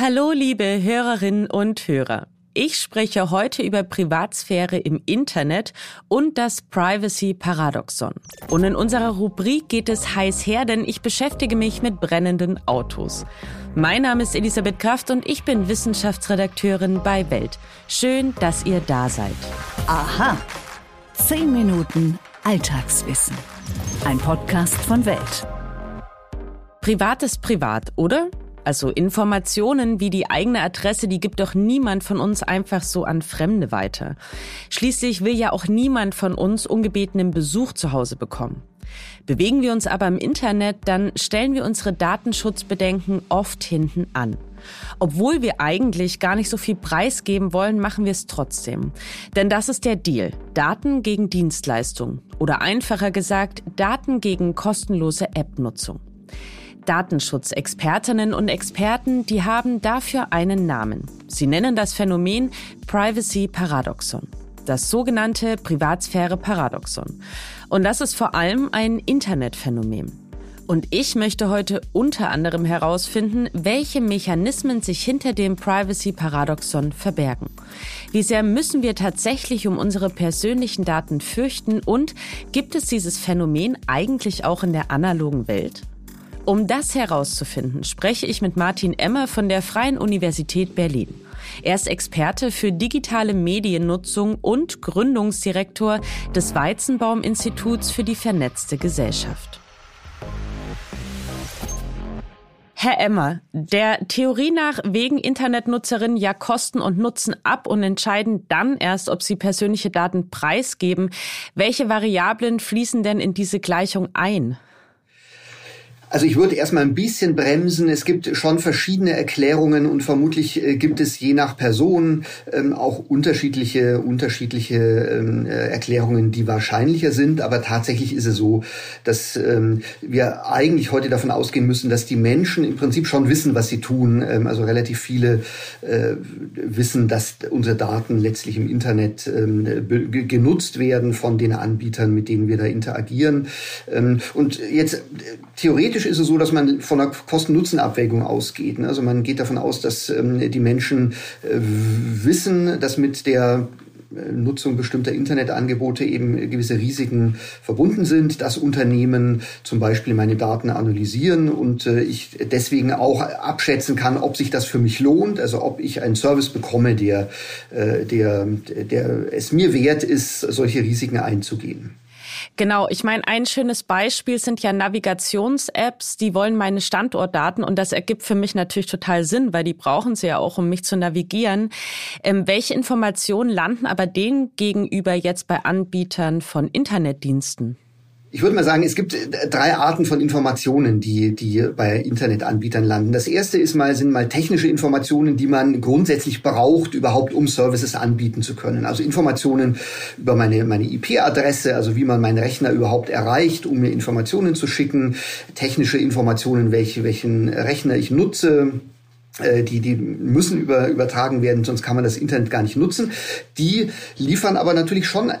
Hallo, liebe Hörerinnen und Hörer. Ich spreche heute über Privatsphäre im Internet und das Privacy Paradoxon. Und in unserer Rubrik geht es heiß her, denn ich beschäftige mich mit brennenden Autos. Mein Name ist Elisabeth Kraft und ich bin Wissenschaftsredakteurin bei Welt. Schön, dass ihr da seid. Aha. Zehn Minuten Alltagswissen. Ein Podcast von Welt. Privat ist privat, oder? Also Informationen wie die eigene Adresse, die gibt doch niemand von uns einfach so an Fremde weiter. Schließlich will ja auch niemand von uns ungebetenen Besuch zu Hause bekommen. Bewegen wir uns aber im Internet, dann stellen wir unsere Datenschutzbedenken oft hinten an. Obwohl wir eigentlich gar nicht so viel preisgeben wollen, machen wir es trotzdem. Denn das ist der Deal. Daten gegen Dienstleistung. Oder einfacher gesagt, Daten gegen kostenlose App-Nutzung. Datenschutzexpertinnen und Experten, die haben dafür einen Namen. Sie nennen das Phänomen Privacy Paradoxon. Das sogenannte Privatsphäre-Paradoxon. Und das ist vor allem ein Internetphänomen. Und ich möchte heute unter anderem herausfinden, welche Mechanismen sich hinter dem Privacy-Paradoxon verbergen. Wie sehr müssen wir tatsächlich um unsere persönlichen Daten fürchten und gibt es dieses Phänomen eigentlich auch in der analogen Welt? Um das herauszufinden, spreche ich mit Martin Emmer von der Freien Universität Berlin. Er ist Experte für digitale Mediennutzung und Gründungsdirektor des Weizenbaum-Instituts für die vernetzte Gesellschaft. Herr Emmer, der Theorie nach wägen Internetnutzerinnen ja Kosten und Nutzen ab und entscheiden dann erst, ob sie persönliche Daten preisgeben. Welche Variablen fließen denn in diese Gleichung ein? Also ich würde erstmal ein bisschen bremsen. Es gibt schon verschiedene Erklärungen und vermutlich äh, gibt es je nach Person ähm, auch unterschiedliche, unterschiedliche ähm, äh, Erklärungen, die wahrscheinlicher sind. Aber tatsächlich ist es so, dass ähm, wir eigentlich heute davon ausgehen müssen, dass die Menschen im Prinzip schon wissen, was sie tun. Ähm, also relativ viele äh, wissen, dass unsere Daten letztlich im Internet ähm, genutzt werden von den Anbietern, mit denen wir da interagieren. Ähm, und jetzt äh, theoretisch Theoretisch ist es so, dass man von einer Kosten-Nutzen-Abwägung ausgeht. Also man geht davon aus, dass ähm, die Menschen äh, wissen, dass mit der äh, Nutzung bestimmter Internetangebote eben gewisse Risiken verbunden sind, dass Unternehmen zum Beispiel meine Daten analysieren und äh, ich deswegen auch abschätzen kann, ob sich das für mich lohnt, also ob ich einen Service bekomme, der, der, der es mir wert ist, solche Risiken einzugehen. Genau, ich meine, ein schönes Beispiel sind ja Navigations-Apps, die wollen meine Standortdaten und das ergibt für mich natürlich total Sinn, weil die brauchen sie ja auch, um mich zu navigieren. Ähm, welche Informationen landen aber denen gegenüber jetzt bei Anbietern von Internetdiensten? Ich würde mal sagen, es gibt äh, drei Arten von Informationen, die, die bei Internetanbietern landen. Das erste ist mal, sind mal technische Informationen, die man grundsätzlich braucht, überhaupt um Services anbieten zu können. Also Informationen über meine, meine IP-Adresse, also wie man meinen Rechner überhaupt erreicht, um mir Informationen zu schicken. Technische Informationen, welche, welchen Rechner ich nutze die, die müssen über, übertragen werden, sonst kann man das Internet gar nicht nutzen. Die liefern aber natürlich schon äh,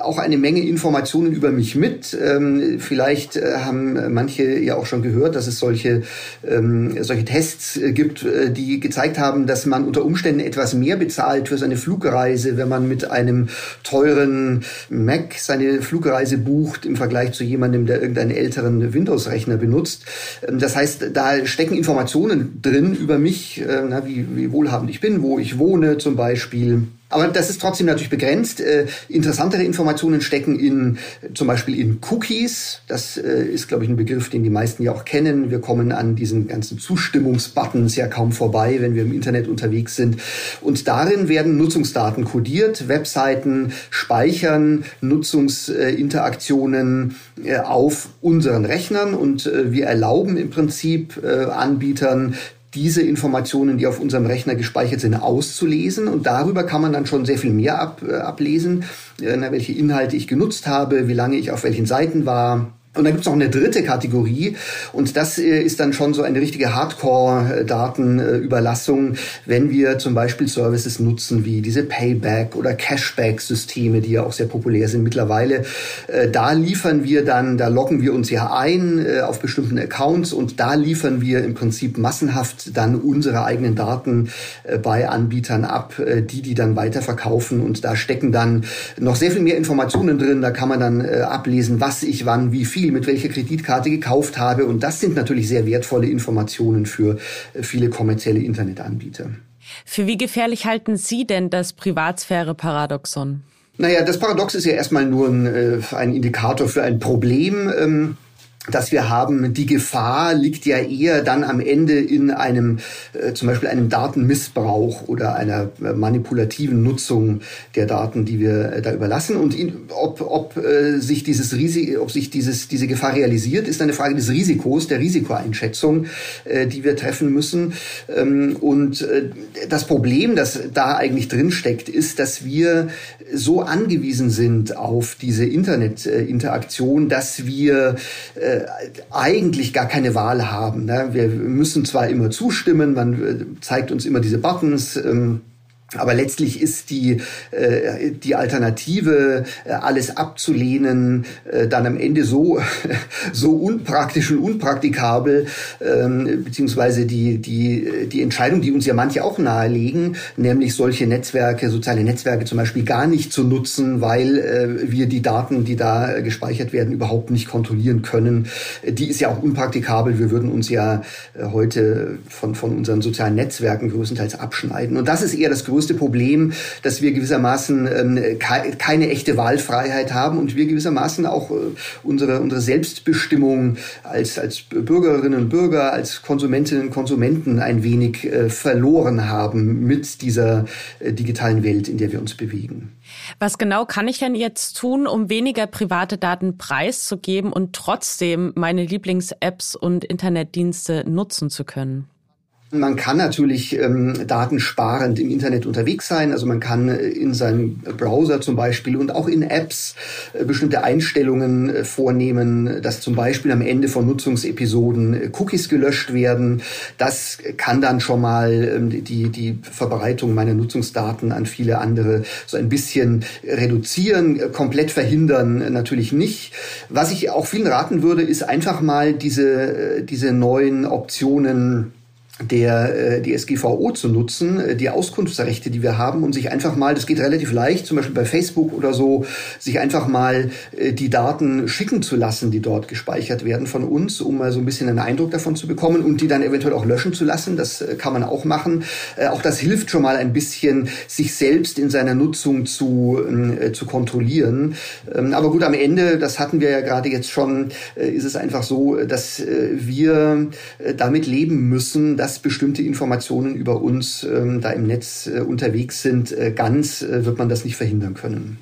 auch eine Menge Informationen über mich mit. Ähm, vielleicht äh, haben manche ja auch schon gehört, dass es solche, ähm, solche Tests gibt, die gezeigt haben, dass man unter Umständen etwas mehr bezahlt für seine Flugreise, wenn man mit einem teuren Mac seine Flugreise bucht im Vergleich zu jemandem, der irgendeinen älteren Windows-Rechner benutzt. Ähm, das heißt, da stecken Informationen drin über mich, mich, äh, wie, wie wohlhabend ich bin, wo ich wohne zum Beispiel. Aber das ist trotzdem natürlich begrenzt. Äh, interessantere Informationen stecken in zum Beispiel in Cookies. Das äh, ist, glaube ich, ein Begriff, den die meisten ja auch kennen. Wir kommen an diesen ganzen Zustimmungsbuttons ja kaum vorbei, wenn wir im Internet unterwegs sind. Und darin werden Nutzungsdaten kodiert. Webseiten speichern Nutzungsinteraktionen äh, auf unseren Rechnern und äh, wir erlauben im Prinzip äh, Anbietern diese Informationen, die auf unserem Rechner gespeichert sind, auszulesen. Und darüber kann man dann schon sehr viel mehr ab, äh, ablesen, äh, welche Inhalte ich genutzt habe, wie lange ich auf welchen Seiten war, Und dann gibt es noch eine dritte Kategorie und das äh, ist dann schon so eine richtige Hardcore-Datenüberlassung, wenn wir zum Beispiel Services nutzen wie diese Payback- oder Cashback-Systeme, die ja auch sehr populär sind mittlerweile. Äh, da liefern wir dann, da loggen wir uns ja ein äh, auf bestimmten Accounts und da liefern wir im Prinzip massenhaft dann unsere eigenen Daten bei Anbietern ab, die die dann weiterverkaufen und da stecken dann noch sehr viel mehr Informationen drin. Da kann man dann ablesen, was ich wann, wie viel viel mit welcher Kreditkarte gekauft habe. Und das sind natürlich sehr wertvolle Informationen für äh, viele kommerzielle Internetanbieter. Für wie gefährlich halten Sie denn das Privatsphäre-Paradoxon? Naja, das Paradox ist ja erstmal nur ein, äh, ein Indikator für ein Problem. Ähm, dass wir haben, die Gefahr liegt ja eher dann am Ende in einem, äh, zum Beispiel einem Datenmissbrauch oder einer äh, manipulativen Nutzung der Daten, die wir äh, da überlassen. Und in, ob, ob äh, sich dieses Risiko, ob sich dieses, diese Gefahr realisiert, ist eine Frage des Risikos, der Risikoeinschätzung, äh, die wir treffen müssen. Ähm, und äh, das Problem, das da eigentlich drinsteckt, ist, dass wir so angewiesen sind auf diese Internetinteraktion, dass wir äh, äh, eigentlich gar keine Wahl haben. Ne? Wir müssen zwar immer zustimmen, man äh, zeigt uns immer diese Buttons. Ähm, aber letztlich ist die, äh, die Alternative, äh, alles abzulehnen, äh, dann am Ende so, so unpraktisch und unpraktikabel, ähm, beziehungsweise die, die, die Entscheidung, die uns ja manche auch nahelegen, nämlich solche Netzwerke, soziale Netzwerke zum Beispiel gar nicht zu nutzen, weil äh, wir die Daten, die da gespeichert werden, überhaupt nicht kontrollieren können. Die ist ja auch unpraktikabel. Wir würden uns ja äh, heute von, von unseren sozialen Netzwerken größtenteils abschneiden. Und das ist eher das größte größte Problem, dass wir gewissermaßen ähm, ke keine echte Wahlfreiheit haben und wir gewissermaßen auch äh, unsere, unsere Selbstbestimmung als, als Bürgerinnen und Bürger, als Konsumentinnen und Konsumenten ein wenig äh, verloren haben mit dieser äh, digitalen Welt, in der wir uns bewegen. Was genau kann ich denn jetzt tun, um weniger private Daten preiszugeben und trotzdem meine Lieblings-Apps und Internetdienste nutzen zu können? Man kann natürlich ähm, datensparend im Internet unterwegs sein. Also man kann äh, in seinem Browser zum Beispiel und auch in Apps äh, bestimmte Einstellungen äh, vornehmen, dass zum Beispiel am Ende von Nutzungsepisoden äh, Cookies gelöscht werden. Das kann dann schon mal ähm, die, die Verbreitung meiner Nutzungsdaten an viele andere so ein bisschen reduzieren. Äh, komplett verhindern äh, natürlich nicht. Was ich auch vielen raten würde, ist einfach mal diese, diese neuen Optionen der äh, die SGVO zu nutzen, äh, die Auskunftsrechte, die wir haben und sich einfach mal, das geht relativ leicht, zum Beispiel bei Facebook oder so, sich einfach mal äh, die Daten schicken zu lassen, die dort gespeichert werden von uns, um mal so ein bisschen einen Eindruck davon zu bekommen und die dann eventuell auch löschen zu lassen. Das kann man auch machen. Auch das hilft schon mal ein bisschen, sich selbst in seiner Nutzung zu, zu kontrollieren. Ähm, aber gut, am Ende, das hatten wir ja gerade jetzt schon, ist es einfach so, dass wir damit leben müssen, dass bestimmte Informationen über uns ähm, da im Netz äh, unterwegs sind. Äh, ganz äh, wird man das nicht verhindern können.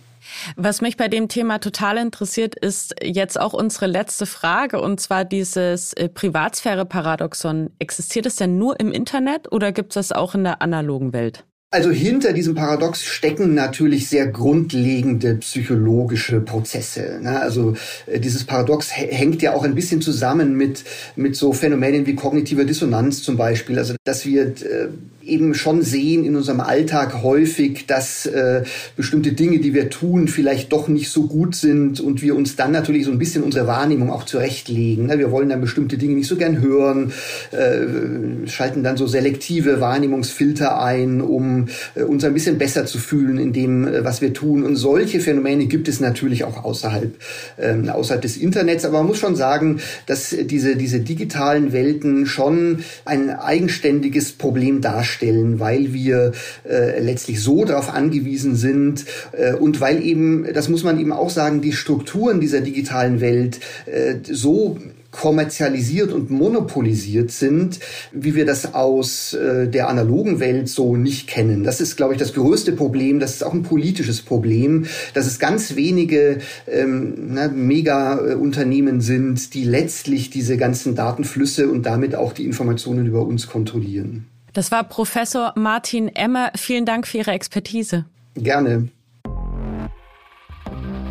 Was mich bei dem Thema total interessiert, ist jetzt auch unsere letzte Frage, und zwar dieses äh, Privatsphäre-Paradoxon. Existiert es denn nur im Internet oder gibt es das auch in der analogen Welt? Also hinter diesem Paradox stecken natürlich sehr grundlegende psychologische Prozesse. Ne? Also äh, dieses Paradox hängt ja auch ein bisschen zusammen mit, mit so Phänomenen wie kognitive Dissonanz zum Beispiel. Also dass wir äh, eben schon sehen in unserem Alltag häufig, dass äh, bestimmte Dinge, die wir tun, vielleicht doch nicht so gut sind und wir uns dann natürlich so ein bisschen unsere Wahrnehmung auch zurechtlegen. Ne? Wir wollen dann bestimmte Dinge nicht so gern hören, äh, schalten dann so selektive Wahrnehmungsfilter ein, um äh, uns ein bisschen besser zu fühlen in dem, äh, was wir tun. Und solche Phänomene gibt es natürlich auch außerhalb, äh, außerhalb des Internets. Aber man muss schon sagen, dass diese, diese digitalen Welten schon ein eigenständiges Problem darstellen darstellen, weil wir äh, letztlich so darauf angewiesen sind äh, und weil eben, das muss man eben auch sagen, die Strukturen dieser digitalen Welt äh, so kommerzialisiert und monopolisiert sind, wie wir das aus äh, der analogen Welt so nicht kennen. Das ist, glaube ich, das größte Problem. Das ist auch ein politisches Problem, dass es ganz wenige ähm, ne, Mega-Unternehmen sind, die letztlich diese ganzen Datenflüsse und damit auch die Informationen über uns kontrollieren. Das war Professor Martin Emmer. Vielen Dank für Ihre Expertise. Gerne.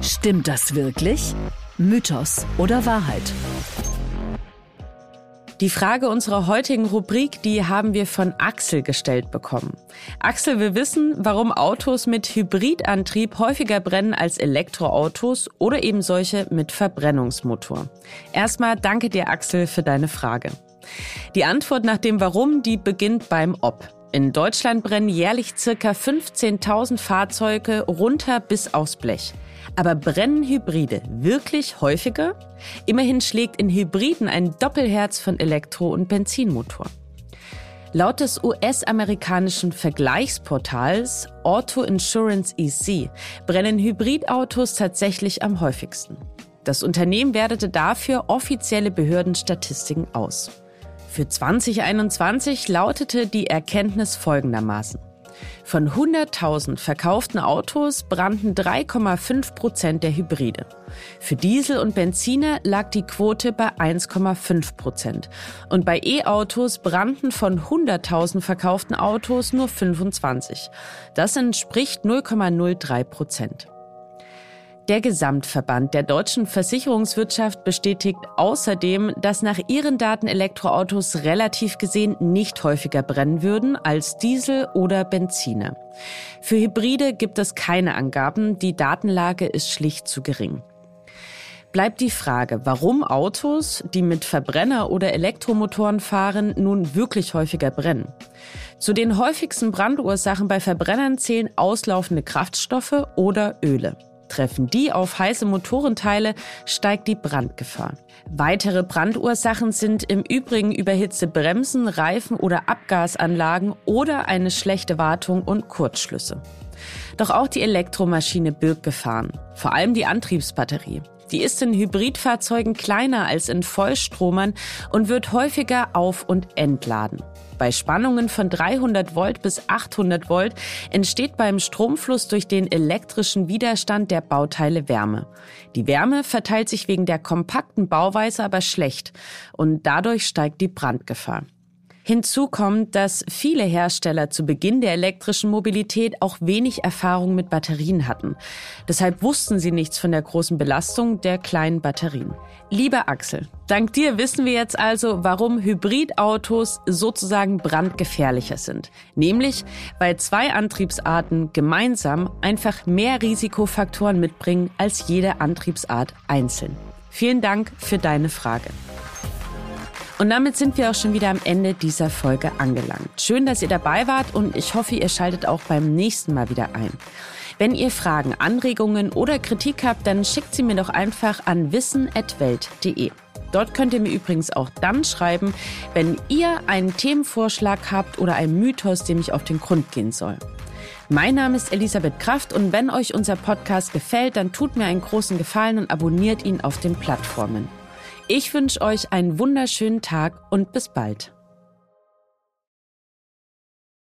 Stimmt das wirklich? Mythos oder Wahrheit? Die Frage unserer heutigen Rubrik, die haben wir von Axel gestellt bekommen. Axel will wissen, warum Autos mit Hybridantrieb häufiger brennen als Elektroautos oder eben solche mit Verbrennungsmotor. Erstmal danke dir, Axel, für deine Frage. Die Antwort nach dem Warum, die beginnt beim Ob. In Deutschland brennen jährlich circa 15.000 Fahrzeuge runter bis aufs Blech. Aber brennen Hybride wirklich häufiger? Immerhin schlägt in Hybriden ein Doppelherz von Elektro- und Benzinmotor. Laut des US-amerikanischen Vergleichsportals Auto Insurance EC brennen Hybridautos tatsächlich am häufigsten. Das Unternehmen wertete dafür offizielle Behördenstatistiken aus. Für 2021 lautete die Erkenntnis folgendermaßen. Von 100.000 verkauften Autos brannten 3,5 Prozent der Hybride. Für Diesel und Benziner lag die Quote bei 1,5 Prozent. Und bei E-Autos brannten von 100.000 verkauften Autos nur 25. Das entspricht 0,03 Prozent. Der Gesamtverband der deutschen Versicherungswirtschaft bestätigt außerdem, dass nach ihren Daten Elektroautos relativ gesehen nicht häufiger brennen würden als Diesel oder Benziner. Für Hybride gibt es keine Angaben, die Datenlage ist schlicht zu gering. Bleibt die Frage, warum Autos, die mit Verbrenner oder Elektromotoren fahren, nun wirklich häufiger brennen. Zu den häufigsten Brandursachen bei Verbrennern zählen auslaufende Kraftstoffe oder Öle. Treffen die auf heiße Motorenteile, steigt die Brandgefahr. Weitere Brandursachen sind im Übrigen überhitzte Bremsen, Reifen oder Abgasanlagen oder eine schlechte Wartung und Kurzschlüsse. Doch auch die Elektromaschine birgt Gefahren, vor allem die Antriebsbatterie. Die ist in Hybridfahrzeugen kleiner als in Vollstromern und wird häufiger auf- und entladen. Bei Spannungen von 300 Volt bis 800 Volt entsteht beim Stromfluss durch den elektrischen Widerstand der Bauteile Wärme. Die Wärme verteilt sich wegen der kompakten Bauweise aber schlecht und dadurch steigt die Brandgefahr. Hinzu kommt, dass viele Hersteller zu Beginn der elektrischen Mobilität auch wenig Erfahrung mit Batterien hatten. Deshalb wussten sie nichts von der großen Belastung der kleinen Batterien. Lieber Axel, dank dir wissen wir jetzt also, warum Hybridautos sozusagen brandgefährlicher sind. Nämlich, weil zwei Antriebsarten gemeinsam einfach mehr Risikofaktoren mitbringen als jede Antriebsart einzeln. Vielen Dank für deine Frage. Und damit sind wir auch schon wieder am Ende dieser Folge angelangt. Schön, dass ihr dabei wart und ich hoffe, ihr schaltet auch beim nächsten Mal wieder ein. Wenn ihr Fragen, Anregungen oder Kritik habt, dann schickt sie mir doch einfach an wissen.welt.de. Dort könnt ihr mir übrigens auch dann schreiben, wenn ihr einen Themenvorschlag habt oder einen Mythos, dem ich auf den Grund gehen soll. Mein Name ist Elisabeth Kraft und wenn euch unser Podcast gefällt, dann tut mir einen großen Gefallen und abonniert ihn auf den Plattformen. Ich wünsche euch einen wunderschönen Tag und bis bald.